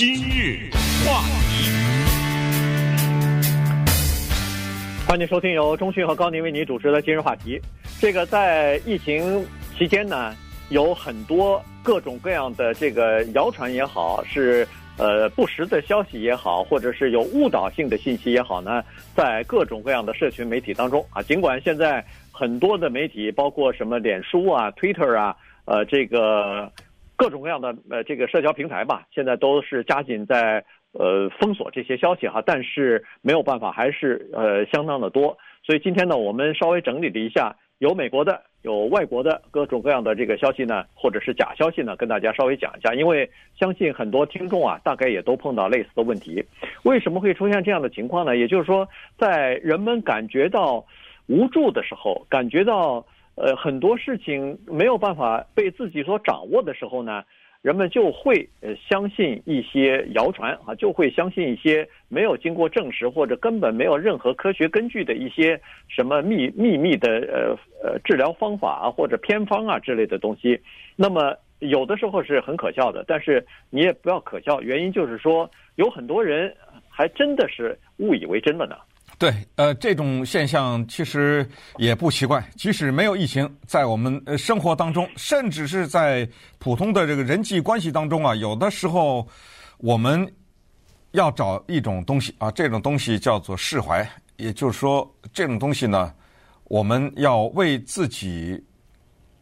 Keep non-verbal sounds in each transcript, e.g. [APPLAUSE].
今日话题，欢迎收听由中讯和高宁为您主持的今日话题。这个在疫情期间呢，有很多各种各样的这个谣传也好，是呃不实的消息也好，或者是有误导性的信息也好呢，在各种各样的社群媒体当中啊，尽管现在很多的媒体，包括什么脸书啊、Twitter 啊，呃，这个。各种各样的呃，这个社交平台吧，现在都是加紧在呃封锁这些消息哈，但是没有办法，还是呃相当的多。所以今天呢，我们稍微整理了一下，有美国的，有外国的各种各样的这个消息呢，或者是假消息呢，跟大家稍微讲一下。因为相信很多听众啊，大概也都碰到类似的问题。为什么会出现这样的情况呢？也就是说，在人们感觉到无助的时候，感觉到。呃，很多事情没有办法被自己所掌握的时候呢，人们就会呃相信一些谣传啊，就会相信一些没有经过证实或者根本没有任何科学根据的一些什么秘秘密的呃呃治疗方法啊或者偏方啊之类的东西。那么有的时候是很可笑的，但是你也不要可笑，原因就是说有很多人还真的是误以为真了呢。对，呃，这种现象其实也不奇怪。即使没有疫情，在我们呃生活当中，甚至是在普通的这个人际关系当中啊，有的时候我们要找一种东西啊，这种东西叫做释怀。也就是说，这种东西呢，我们要为自己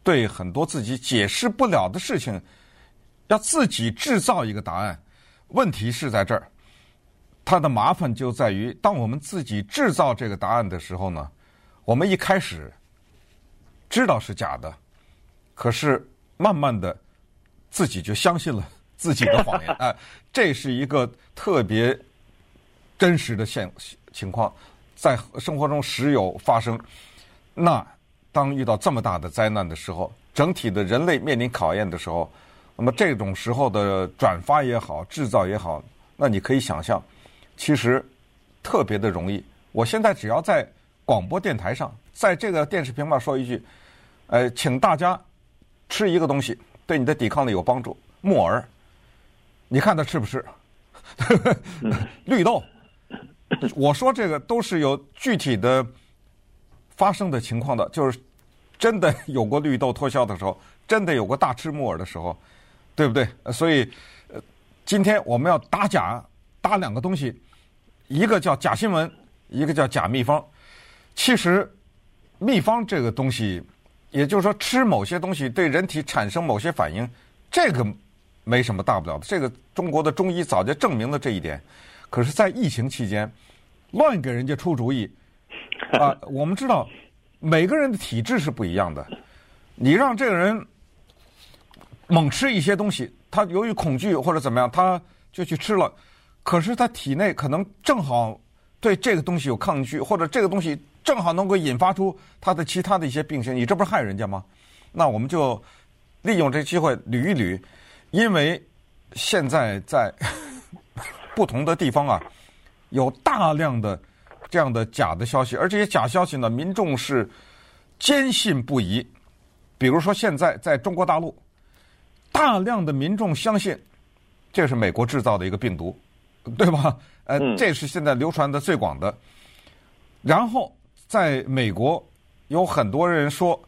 对很多自己解释不了的事情，要自己制造一个答案。问题是在这儿。它的麻烦就在于，当我们自己制造这个答案的时候呢，我们一开始知道是假的，可是慢慢的自己就相信了自己的谎言。[LAUGHS] 哎，这是一个特别真实的现情况，在生活中时有发生。那当遇到这么大的灾难的时候，整体的人类面临考验的时候，那么这种时候的转发也好，制造也好，那你可以想象。其实特别的容易。我现在只要在广播电台上，在这个电视屏幕上说一句：“呃，请大家吃一个东西，对你的抵抗力有帮助。”木耳，你看他吃不吃？[LAUGHS] 绿豆，我说这个都是有具体的发生的情况的，就是真的有过绿豆脱销的时候，真的有过大吃木耳的时候，对不对？所以，呃，今天我们要打假，打两个东西。一个叫假新闻，一个叫假秘方。其实，秘方这个东西，也就是说吃某些东西对人体产生某些反应，这个没什么大不了的。这个中国的中医早就证明了这一点。可是，在疫情期间，乱给人家出主意 [LAUGHS] 啊！我们知道每个人的体质是不一样的，你让这个人猛吃一些东西，他由于恐惧或者怎么样，他就去吃了。可是他体内可能正好对这个东西有抗拒，或者这个东西正好能够引发出他的其他的一些病情，你这不是害人家吗？那我们就利用这机会捋一捋，因为现在在不同的地方啊，有大量的这样的假的消息，而这些假消息呢，民众是坚信不疑。比如说现在在中国大陆，大量的民众相信这是美国制造的一个病毒。对吧？呃，这是现在流传的最广的。然后在美国，有很多人说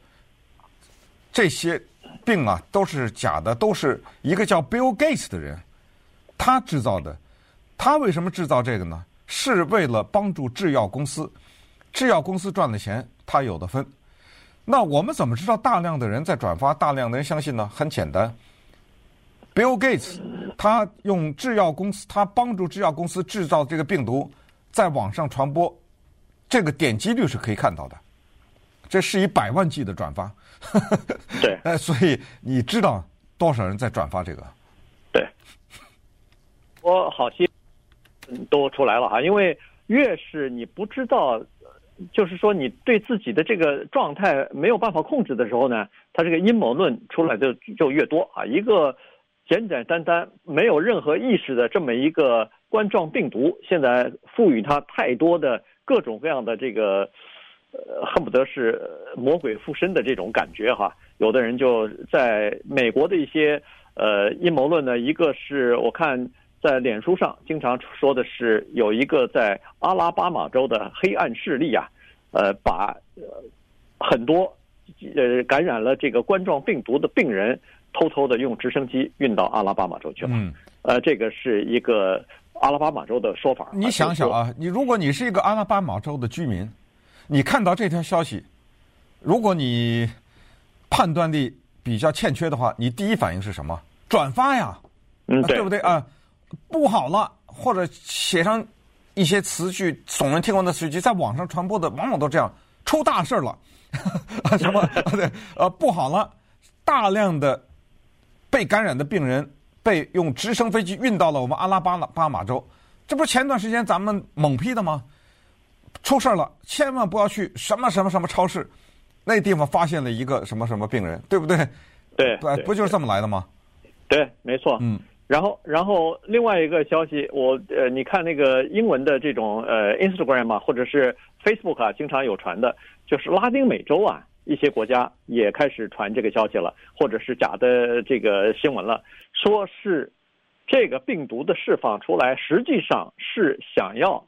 这些病啊都是假的，都是一个叫 Bill Gates 的人他制造的。他为什么制造这个呢？是为了帮助制药公司，制药公司赚的钱，他有的分。那我们怎么知道大量的人在转发，大量的人相信呢？很简单。Bill Gates，他用制药公司，他帮助制药公司制造这个病毒，在网上传播，这个点击率是可以看到的，这是以百万计的转发。对，呃，[LAUGHS] 所以你知道多少人在转发这个？对，我好些都出来了哈，因为越是你不知道，就是说你对自己的这个状态没有办法控制的时候呢，他这个阴谋论出来的就越多啊，一个。简简单单没有任何意识的这么一个冠状病毒，现在赋予它太多的各种各样的这个，呃，恨不得是魔鬼附身的这种感觉哈。有的人就在美国的一些呃阴谋论呢，一个是我看在脸书上经常说的是有一个在阿拉巴马州的黑暗势力啊，呃，把很多呃感染了这个冠状病毒的病人偷偷的用直升机运到阿拉巴马州去了。嗯，呃，这个是一个阿拉巴马州的说法。你想想啊，你如果你是一个阿拉巴马州的居民，你看到这条消息，如果你判断力比较欠缺的话，你第一反应是什么？转发呀，嗯，对不对啊？不好了，或者写上一些词句耸人听闻的词句，在网上传播的往往都这样，出大事了，[LAUGHS] 什么 [LAUGHS] 对呃不好了，大量的被感染的病人被用直升飞机运到了我们阿拉巴巴马州，这不是前段时间咱们猛批的吗？出事了，千万不要去什么什么什么超市，那地方发现了一个什么什么病人，对不对？对，对，不就是这么来的吗？对，没错。嗯。然后，然后另外一个消息，我呃，你看那个英文的这种呃 Instagram 啊，或者是 Facebook 啊，经常有传的，就是拉丁美洲啊，一些国家也开始传这个消息了，或者是假的这个新闻了，说是这个病毒的释放出来，实际上是想要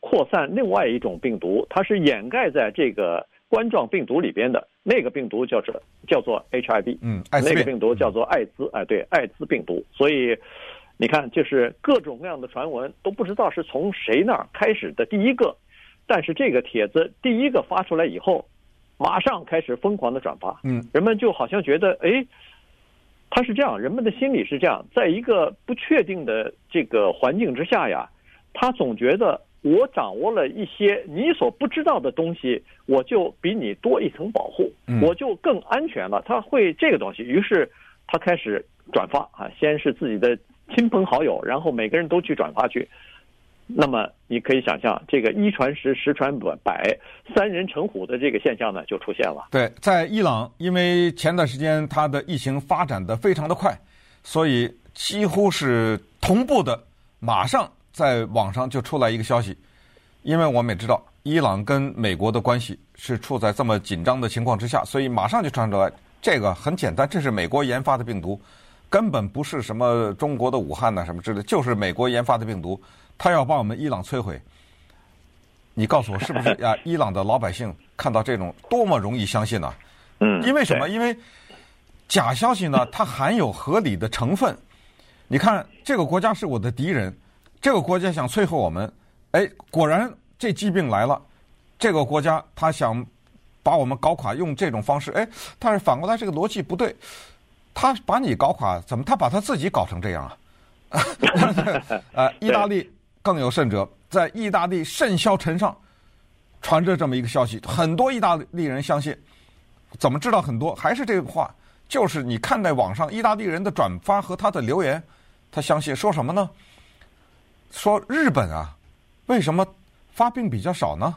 扩散另外一种病毒，它是掩盖在这个。冠状病毒里边的那个病毒叫做叫做 HIV，嗯，那个病毒叫做艾滋，哎，对，艾滋病毒。所以你看，就是各种各样的传闻都不知道是从谁那儿开始的第一个，但是这个帖子第一个发出来以后，马上开始疯狂的转发，嗯，人们就好像觉得，哎，他是这样，人们的心理是这样，在一个不确定的这个环境之下呀，他总觉得。我掌握了一些你所不知道的东西，我就比你多一层保护，我就更安全了。他会这个东西，于是他开始转发啊，先是自己的亲朋好友，然后每个人都去转发去。那么你可以想象，这个一传十，十传百，三人成虎的这个现象呢，就出现了。对，在伊朗，因为前段时间它的疫情发展的非常的快，所以几乎是同步的，马上。在网上就出来一个消息，因为我们也知道伊朗跟美国的关系是处在这么紧张的情况之下，所以马上就传出来，这个很简单，这是美国研发的病毒，根本不是什么中国的武汉呐什么之类，就是美国研发的病毒，他要把我们伊朗摧毁。你告诉我是不是呀？[LAUGHS] 伊朗的老百姓看到这种多么容易相信呢？嗯，因为什么？因为假消息呢，它含有合理的成分。你看，这个国家是我的敌人。这个国家想摧毁我们，哎，果然这疾病来了。这个国家他想把我们搞垮，用这种方式，哎，但是反过来这个逻辑不对，他把你搞垮，怎么他把他自己搞成这样啊？[LAUGHS] [LAUGHS] 呃，意大利更有甚者，在意大利甚嚣尘上传着这么一个消息，很多意大利人相信。怎么知道很多？还是这个话，就是你看在网上意大利人的转发和他的留言，他相信说什么呢？说日本啊，为什么发病比较少呢？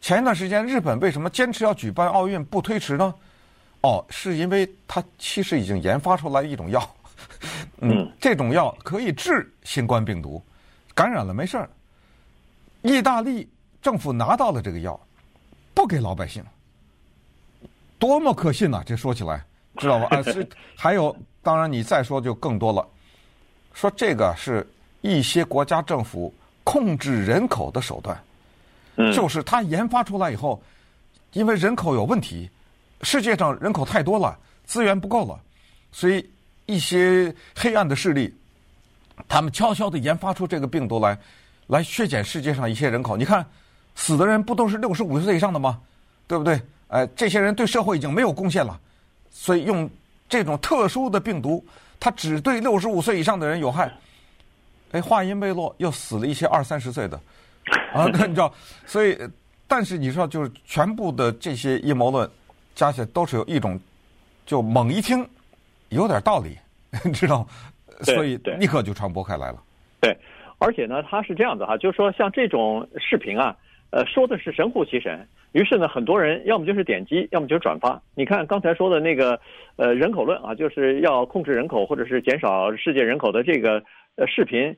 前一段时间日本为什么坚持要举办奥运不推迟呢？哦，是因为他其实已经研发出来一种药，[LAUGHS] 嗯，这种药可以治新冠病毒，感染了没事儿。意大利政府拿到了这个药，不给老百姓，多么可信呐！这说起来，知道吧？啊，[LAUGHS] 是还有，当然你再说就更多了，说这个是。一些国家政府控制人口的手段，就是他研发出来以后，因为人口有问题，世界上人口太多了，资源不够了，所以一些黑暗的势力，他们悄悄地研发出这个病毒来，来削减世界上一些人口。你看，死的人不都是六十五岁以上的吗？对不对？哎，这些人对社会已经没有贡献了，所以用这种特殊的病毒，它只对六十五岁以上的人有害。哎，话音未落，又死了一些二三十岁的，啊，那 [LAUGHS] 你知道，所以，但是你知道，就是全部的这些阴谋论加起来都是有一种，就猛一听有点道理，[LAUGHS] 你知道，所以立刻就传播开来了。对，而且呢，他是这样子哈，就是说像这种视频啊，呃，说的是神乎其神，于是呢，很多人要么就是点击，要么就是转发。你看刚才说的那个呃人口论啊，就是要控制人口或者是减少世界人口的这个。呃，视频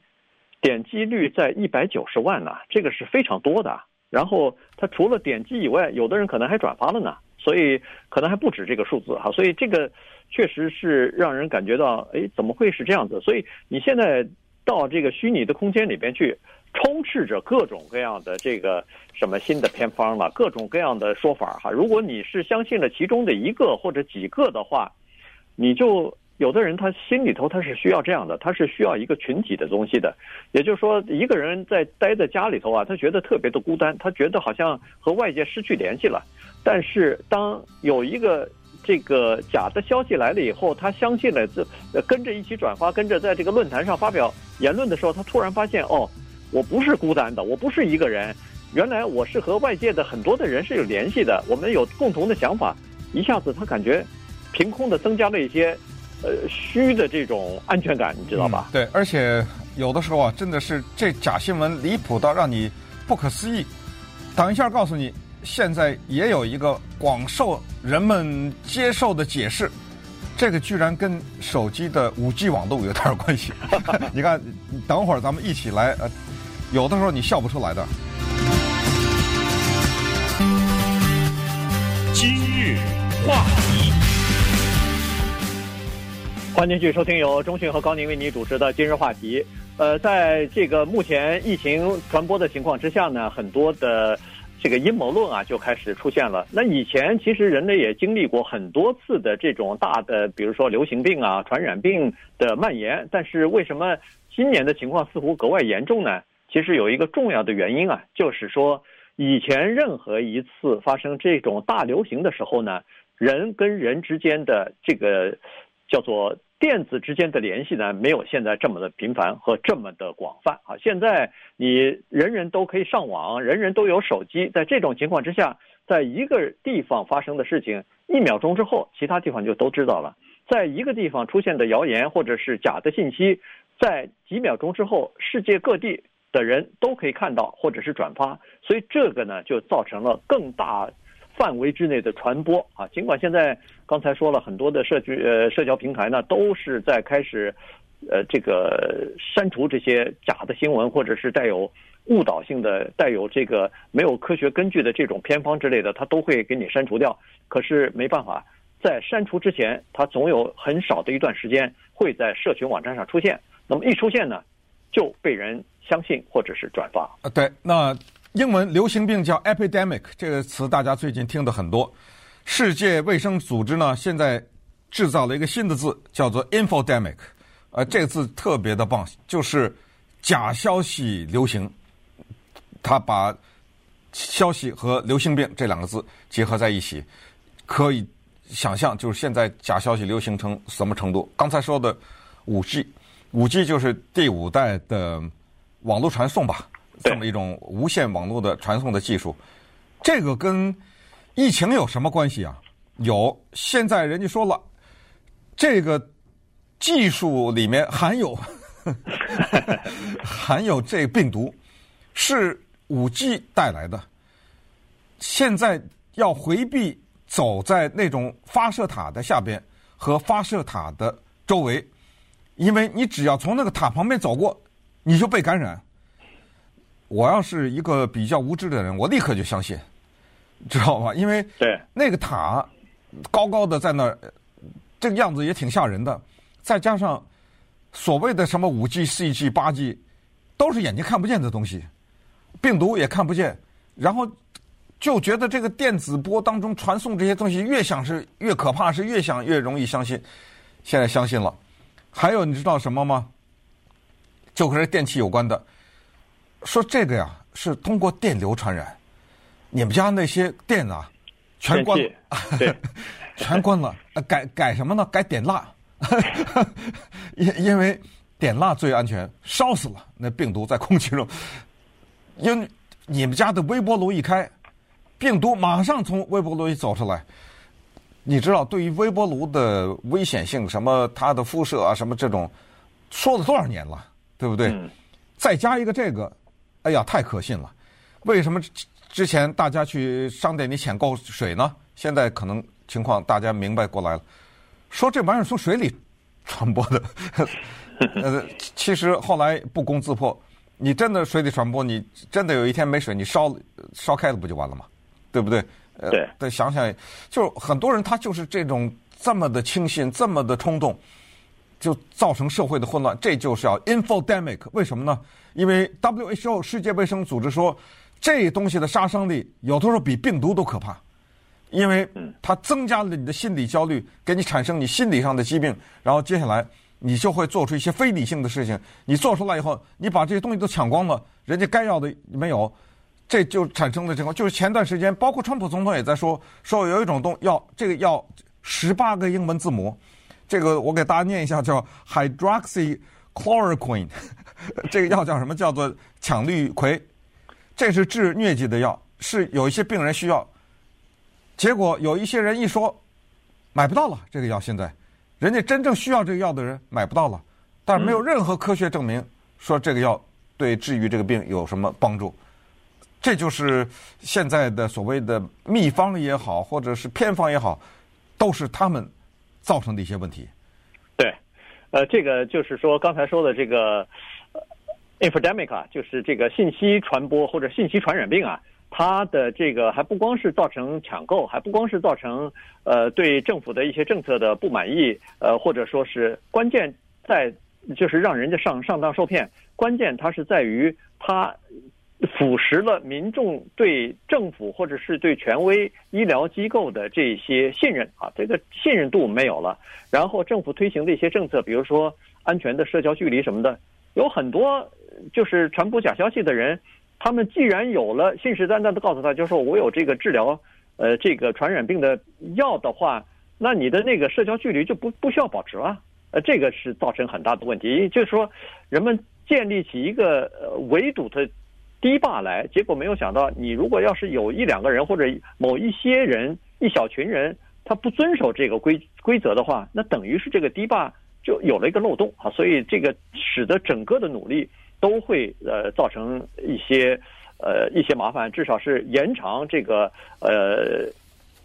点击率在一百九十万呢，这个是非常多的。然后他除了点击以外，有的人可能还转发了呢，所以可能还不止这个数字哈。所以这个确实是让人感觉到，哎，怎么会是这样子？所以你现在到这个虚拟的空间里边去，充斥着各种各样的这个什么新的偏方了，各种各样的说法哈。如果你是相信了其中的一个或者几个的话，你就有的人他心里头他是需要这样的，他是需要一个群体的东西的。也就是说，一个人在待在家里头啊，他觉得特别的孤单，他觉得好像和外界失去联系了。但是当有一个这个假的消息来了以后，他相信了，这跟着一起转发，跟着在这个论坛上发表言论的时候，他突然发现，哦，我不是孤单的，我不是一个人，原来我是和外界的很多的人是有联系的，我们有共同的想法，一下子他感觉凭空的增加了一些呃虚的这种安全感，你知道吧？嗯，对，而且有的时候啊，真的是这假新闻离谱到让你不可思议。等一下告诉你。现在也有一个广受人们接受的解释，这个居然跟手机的五 G 网络有点关系。[LAUGHS] 你看，等会儿咱们一起来，呃，有的时候你笑不出来的。今日话题，欢迎继续收听由中讯和高宁为你主持的今日话题。呃，在这个目前疫情传播的情况之下呢，很多的。这个阴谋论啊，就开始出现了。那以前其实人类也经历过很多次的这种大的，比如说流行病啊、传染病的蔓延。但是为什么今年的情况似乎格外严重呢？其实有一个重要的原因啊，就是说以前任何一次发生这种大流行的时候呢，人跟人之间的这个叫做。电子之间的联系呢，没有现在这么的频繁和这么的广泛啊！现在你人人都可以上网，人人都有手机，在这种情况之下，在一个地方发生的事情，一秒钟之后，其他地方就都知道了。在一个地方出现的谣言或者是假的信息，在几秒钟之后，世界各地的人都可以看到或者是转发，所以这个呢，就造成了更大。范围之内的传播啊，尽管现在刚才说了很多的社区呃社交平台呢，都是在开始，呃这个删除这些假的新闻，或者是带有误导性的、带有这个没有科学根据的这种偏方之类的，它都会给你删除掉。可是没办法，在删除之前，它总有很少的一段时间会在社群网站上出现。那么一出现呢，就被人相信或者是转发。啊，对，那。英文流行病叫 epidemic，这个词大家最近听的很多。世界卫生组织呢，现在制造了一个新的字，叫做 infodemic。呃，这个字特别的棒，就是假消息流行。他把消息和流行病这两个字结合在一起，可以想象就是现在假消息流行成什么程度。刚才说的五 G，五 G 就是第五代的网络传送吧。这么一种无线网络的传送的技术，这个跟疫情有什么关系啊？有，现在人家说了，这个技术里面含有 [LAUGHS] 含有这病毒，是五 G 带来的。现在要回避走在那种发射塔的下边和发射塔的周围，因为你只要从那个塔旁边走过，你就被感染。我要是一个比较无知的人，我立刻就相信，知道吧？因为对那个塔高高的在那儿，这个样子也挺吓人的。再加上所谓的什么五 G、四 G、八 G，都是眼睛看不见的东西，病毒也看不见，然后就觉得这个电子波当中传送这些东西越想是越可怕，是越想越容易相信。现在相信了。还有你知道什么吗？就和这电器有关的。说这个呀是通过电流传染，你们家那些电啊，全关了，对，[LAUGHS] 全关了。改改什么呢？改点蜡，[LAUGHS] 因因为点蜡最安全，烧死了那病毒在空气中。因为你们家的微波炉一开，病毒马上从微波炉里走出来。你知道对于微波炉的危险性，什么它的辐射啊，什么这种，说了多少年了，对不对？嗯、再加一个这个。哎呀，太可信了！为什么之前大家去商店里抢购水呢？现在可能情况大家明白过来了。说这玩意儿从水里传播的，[LAUGHS] 呃，其实后来不攻自破。你真的水里传播，你真的有一天没水，你烧烧开了不就完了吗？对不对？呃、对。再想想，就很多人他就是这种这么的轻信，这么的冲动。就造成社会的混乱，这就是要 infodemic。为什么呢？因为 WHO 世界卫生组织说，这东西的杀伤力有的时候比病毒都可怕，因为它增加了你的心理焦虑，给你产生你心理上的疾病，然后接下来你就会做出一些非理性的事情。你做出来以后，你把这些东西都抢光了，人家该要的没有，这就产生了这个。就是前段时间，包括川普总统也在说，说有一种东要，这个要十八个英文字母。这个我给大家念一下，叫 hydroxychloroquine，[LAUGHS] 这个药叫什么？叫做羟氯喹，这是治疟疾的药，是有一些病人需要。结果有一些人一说买不到了，这个药现在，人家真正需要这个药的人买不到了，但是没有任何科学证明说这个药对治愈这个病有什么帮助。这就是现在的所谓的秘方也好，或者是偏方也好，都是他们。造成的一些问题，对，呃，这个就是说刚才说的这个 infodemic 啊，就是这个信息传播或者信息传染病啊，它的这个还不光是造成抢购，还不光是造成呃对政府的一些政策的不满意，呃，或者说是关键在就是让人家上上当受骗，关键它是在于它。腐蚀了民众对政府或者是对权威医疗机构的这些信任啊，这个信任度没有了。然后政府推行的一些政策，比如说安全的社交距离什么的，有很多就是传播假消息的人，他们既然有了信誓旦旦的告诉他，就是说我有这个治疗呃这个传染病的药的话，那你的那个社交距离就不不需要保持了。呃，这个是造成很大的问题，就是说人们建立起一个呃围堵的。堤坝来，结果没有想到，你如果要是有一两个人或者某一些人、一小群人，他不遵守这个规规则的话，那等于是这个堤坝就有了一个漏洞啊，所以这个使得整个的努力都会呃造成一些呃一些麻烦，至少是延长这个呃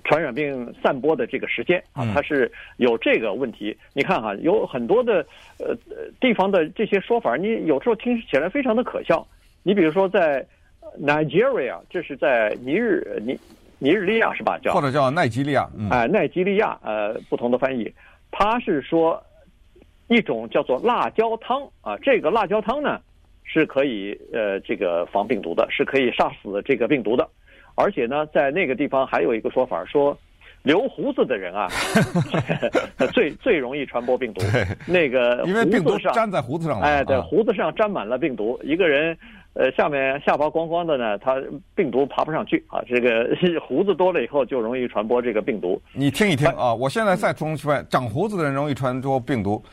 传染病散播的这个时间啊，它是有这个问题。你看哈，有很多的呃地方的这些说法，你有时候听起来非常的可笑。你比如说，在 Nigeria，这是在尼日尼尼日利亚是吧？叫或者叫奈及利亚，哎，奈及利亚，呃，不同的翻译。它是说一种叫做辣椒汤啊，这个辣椒汤呢是可以呃这个防病毒的，是可以杀死这个病毒的。而且呢，在那个地方还有一个说法说。留胡子的人啊，[LAUGHS] 最最容易传播病毒。那个因为病毒粘在胡子上了。哎，对，胡子上粘满了病毒。一个人，呃，下面下巴光光的呢，他病毒爬不上去啊。这个 [LAUGHS] 胡子多了以后，就容易传播这个病毒。你听一听啊，我现在再重复说，长胡子的人容易传播病毒。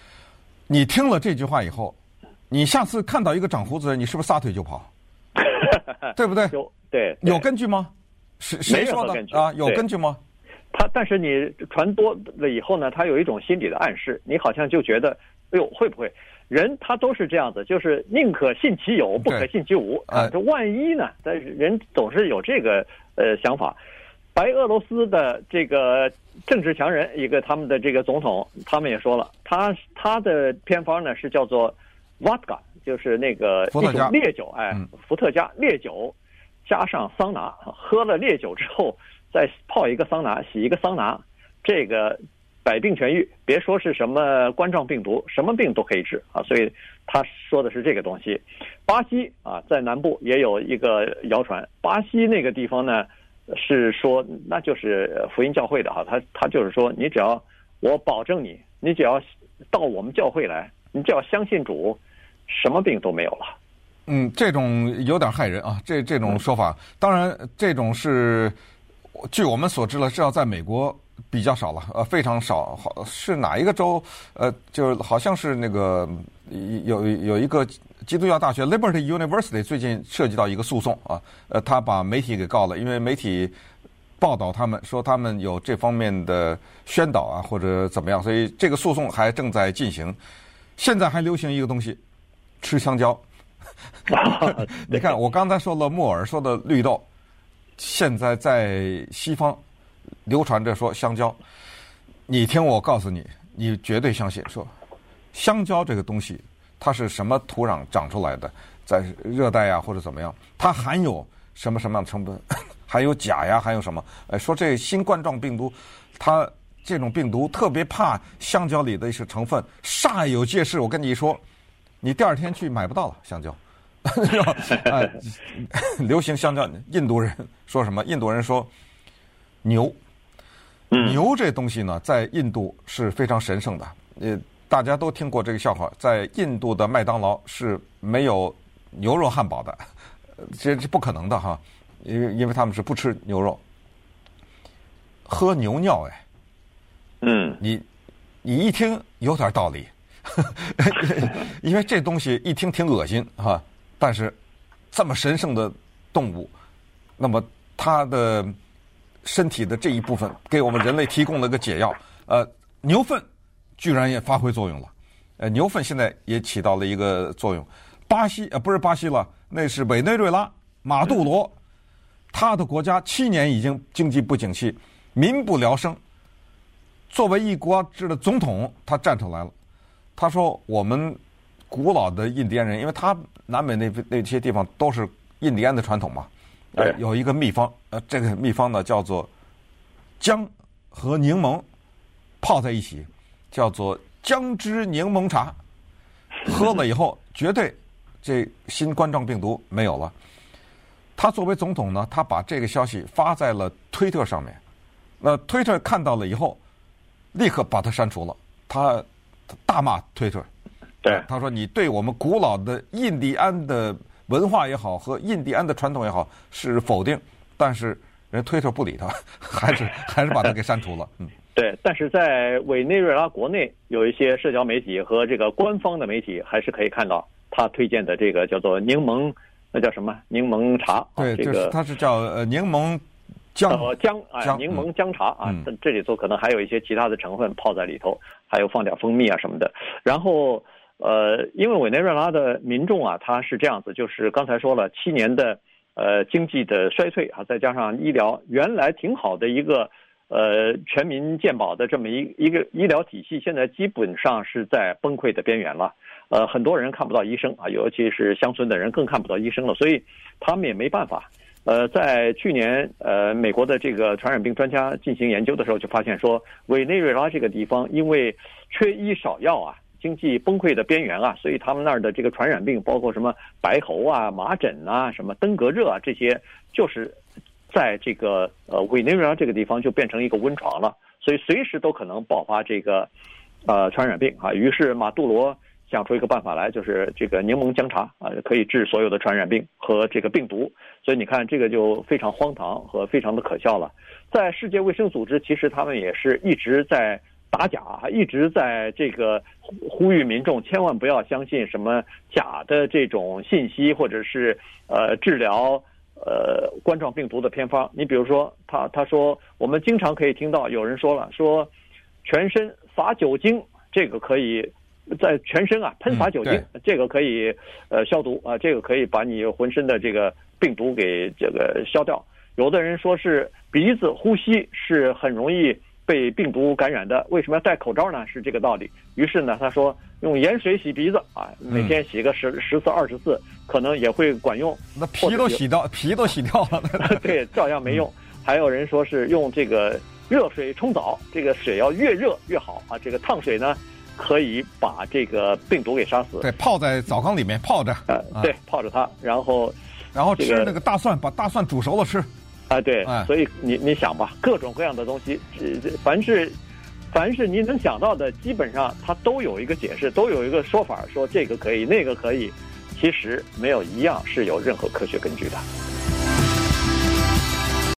你听了这句话以后，你下次看到一个长胡子的人，你是不是撒腿就跑？[LAUGHS] 对不对？有对，有根据吗？谁谁说的啊？有根据吗？他但是你传多了以后呢，他有一种心理的暗示，你好像就觉得，哎呦，会不会人他都是这样子，就是宁可信其有，不可信其无啊。这万一呢？但是人总是有这个呃想法。白俄罗斯的这个政治强人，一个他们的这个总统，他们也说了，他他的偏方呢是叫做 vodka，就是那个一种烈酒，哎，伏特加烈酒，加上桑拿，喝了烈酒之后。再泡一个桑拿，洗一个桑拿，这个百病痊愈。别说是什么冠状病毒，什么病都可以治啊。所以他说的是这个东西。巴西啊，在南部也有一个谣传。巴西那个地方呢，是说那就是福音教会的哈，他他就是说，你只要我保证你，你只要到我们教会来，你只要相信主，什么病都没有了。嗯，这种有点害人啊，这这种说法，当然这种是。据我们所知了，是要在美国比较少了，呃，非常少。好，是哪一个州？呃，就是好像是那个有有一个基督教大学 Liberty University 最近涉及到一个诉讼啊，呃，他把媒体给告了，因为媒体报道他们说他们有这方面的宣导啊，或者怎么样，所以这个诉讼还正在进行。现在还流行一个东西，吃香蕉。[LAUGHS] 你看，我刚才说了木耳，说的绿豆。现在在西方流传着说香蕉，你听我告诉你，你绝对相信说香蕉这个东西它是什么土壤长出来的，在热带呀或者怎么样，它含有什么什么样的成分，[LAUGHS] 含有钾呀，含有什么？哎，说这新冠状病毒它这种病毒特别怕香蕉里的一些成分，煞有介事。我跟你说，你第二天去买不到了香蕉。[LAUGHS] 是吧啊，[LAUGHS] 流行香蕉，印度人说什么？印度人说牛，牛这东西呢，在印度是非常神圣的。呃，大家都听过这个笑话，在印度的麦当劳是没有牛肉汉堡的，这这不可能的哈，因为因为他们是不吃牛肉。喝牛尿哎，嗯，你你一听有点道理，[LAUGHS] 因为这东西一听挺恶心哈。但是，这么神圣的动物，那么它的身体的这一部分给我们人类提供了个解药。呃，牛粪居然也发挥作用了。呃，牛粪现在也起到了一个作用。巴西呃不是巴西了，那是委内瑞拉马杜罗，他的国家七年已经经济不景气，民不聊生。作为一国之的总统，他站出来了，他说我们。古老的印第安人，因为他南美那那些地方都是印第安的传统嘛，对，有一个秘方，呃，这个秘方呢叫做姜和柠檬泡在一起，叫做姜汁柠檬茶，喝了以后绝对这新冠状病毒没有了。他作为总统呢，他把这个消息发在了推特上面，那推特看到了以后，立刻把他删除了，他大骂推特。对，他说：“你对我们古老的印第安的文化也好，和印第安的传统也好是否定，但是人推特不理他，[LAUGHS] 还是 [LAUGHS] 还是把他给删除了。”嗯，对，但是在委内瑞拉国内有一些社交媒体和这个官方的媒体还是可以看到他推荐的这个叫做柠檬，那叫什么柠檬茶？对，这个就是它是叫呃柠檬姜呃姜啊，柠檬姜茶啊，嗯、这里头可能还有一些其他的成分泡在里头，还有放点蜂蜜啊什么的，然后。呃，因为委内瑞拉的民众啊，他是这样子，就是刚才说了，七年的呃经济的衰退啊，再加上医疗原来挺好的一个呃全民健保的这么一一个医疗体系，现在基本上是在崩溃的边缘了。呃，很多人看不到医生啊，尤其是乡村的人更看不到医生了，所以他们也没办法。呃，在去年呃美国的这个传染病专家进行研究的时候，就发现说委内瑞拉这个地方因为缺医少药啊。经济崩溃的边缘啊，所以他们那儿的这个传染病，包括什么白喉啊、麻疹啊、什么登革热啊，这些就是在这个呃委内瑞拉这个地方就变成一个温床了，所以随时都可能爆发这个呃传染病啊。于是马杜罗想出一个办法来，就是这个柠檬姜茶啊，可以治所有的传染病和这个病毒。所以你看，这个就非常荒唐和非常的可笑了。在世界卫生组织，其实他们也是一直在。打假一直在这个呼吁民众千万不要相信什么假的这种信息，或者是呃治疗呃冠状病毒的偏方。你比如说，他他说我们经常可以听到有人说了，说全身洒酒精，这个可以在全身啊喷洒酒精，这个可以呃消毒啊，这个可以把你浑身的这个病毒给这个消掉。有的人说是鼻子呼吸是很容易。被病毒感染的，为什么要戴口罩呢？是这个道理。于是呢，他说用盐水洗鼻子啊，每天洗个十十次、二十次，可能也会管用。那皮都洗掉，皮都洗掉了，[LAUGHS] 对，照样没用。还有人说是用这个热水冲澡，这个水要越热越好啊。这个烫水呢，可以把这个病毒给杀死。对，泡在澡缸里面泡着，呃，对，泡着它，然后然后吃那个大蒜，把大蒜煮熟了吃。啊，对，所以你你想吧，各种各样的东西，这凡是凡是你能想到的，基本上它都有一个解释，都有一个说法，说这个可以，那个可以，其实没有一样是有任何科学根据的。